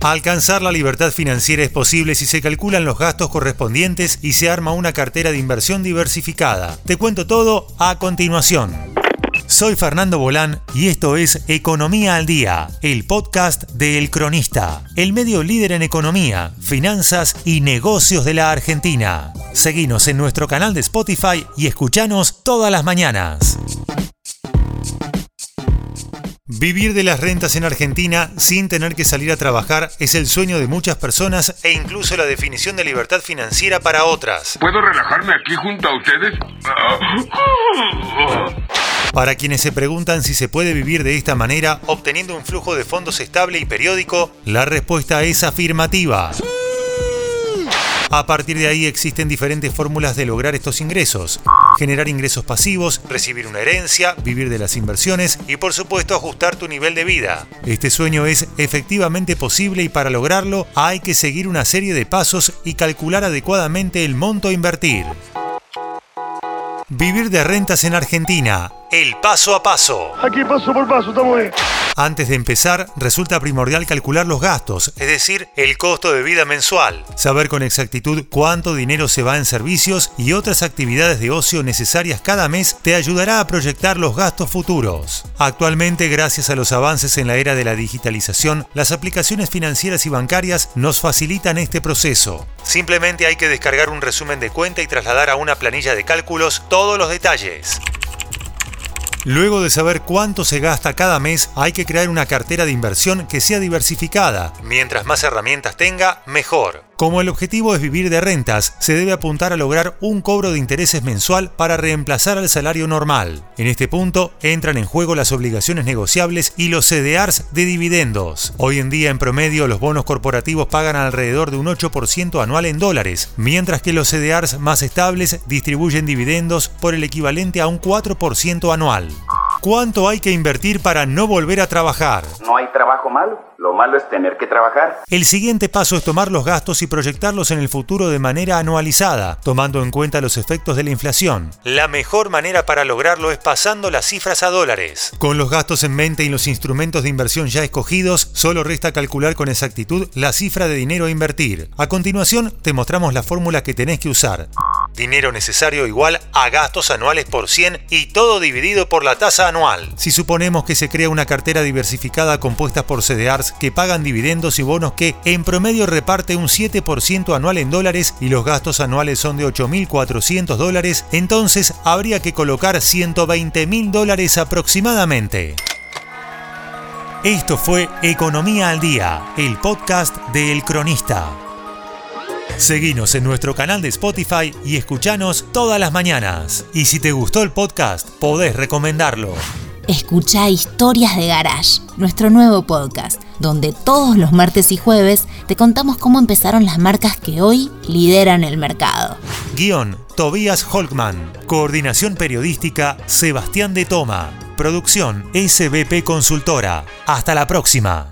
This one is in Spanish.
Alcanzar la libertad financiera es posible si se calculan los gastos correspondientes y se arma una cartera de inversión diversificada. Te cuento todo a continuación. Soy Fernando Bolán y esto es Economía al Día, el podcast de El Cronista, el medio líder en economía, finanzas y negocios de la Argentina. Seguinos en nuestro canal de Spotify y escuchanos todas las mañanas. Vivir de las rentas en Argentina sin tener que salir a trabajar es el sueño de muchas personas e incluso la definición de libertad financiera para otras. ¿Puedo relajarme aquí junto a ustedes? Para quienes se preguntan si se puede vivir de esta manera obteniendo un flujo de fondos estable y periódico, la respuesta es afirmativa. A partir de ahí existen diferentes fórmulas de lograr estos ingresos. Generar ingresos pasivos, recibir una herencia, vivir de las inversiones y por supuesto ajustar tu nivel de vida. Este sueño es efectivamente posible y para lograrlo hay que seguir una serie de pasos y calcular adecuadamente el monto a invertir. Vivir de rentas en Argentina. El paso a paso. Aquí paso por paso, estamos. Antes de empezar, resulta primordial calcular los gastos, es decir, el costo de vida mensual, saber con exactitud cuánto dinero se va en servicios y otras actividades de ocio necesarias cada mes te ayudará a proyectar los gastos futuros. Actualmente, gracias a los avances en la era de la digitalización, las aplicaciones financieras y bancarias nos facilitan este proceso. Simplemente hay que descargar un resumen de cuenta y trasladar a una planilla de cálculos todos los detalles. Luego de saber cuánto se gasta cada mes, hay que crear una cartera de inversión que sea diversificada. Mientras más herramientas tenga, mejor. Como el objetivo es vivir de rentas, se debe apuntar a lograr un cobro de intereses mensual para reemplazar al salario normal. En este punto entran en juego las obligaciones negociables y los CDRs de dividendos. Hoy en día en promedio los bonos corporativos pagan alrededor de un 8% anual en dólares, mientras que los CDRs más estables distribuyen dividendos por el equivalente a un 4% anual. ¿Cuánto hay que invertir para no volver a trabajar? No hay trabajo malo, lo malo es tener que trabajar. El siguiente paso es tomar los gastos y proyectarlos en el futuro de manera anualizada, tomando en cuenta los efectos de la inflación. La mejor manera para lograrlo es pasando las cifras a dólares. Con los gastos en mente y los instrumentos de inversión ya escogidos, solo resta calcular con exactitud la cifra de dinero a invertir. A continuación, te mostramos la fórmula que tenés que usar. Dinero necesario igual a gastos anuales por 100 y todo dividido por la tasa anual. Si suponemos que se crea una cartera diversificada compuesta por CDRs que pagan dividendos y bonos que en promedio reparte un 7% anual en dólares y los gastos anuales son de 8.400 dólares, entonces habría que colocar 120.000 dólares aproximadamente. Esto fue Economía al Día, el podcast de El Cronista. Seguinos en nuestro canal de Spotify y escuchanos todas las mañanas. Y si te gustó el podcast, podés recomendarlo. Escucha Historias de Garage, nuestro nuevo podcast, donde todos los martes y jueves te contamos cómo empezaron las marcas que hoy lideran el mercado. Guión, Tobías Holkman. Coordinación periodística, Sebastián de Toma. Producción, SBP Consultora. Hasta la próxima.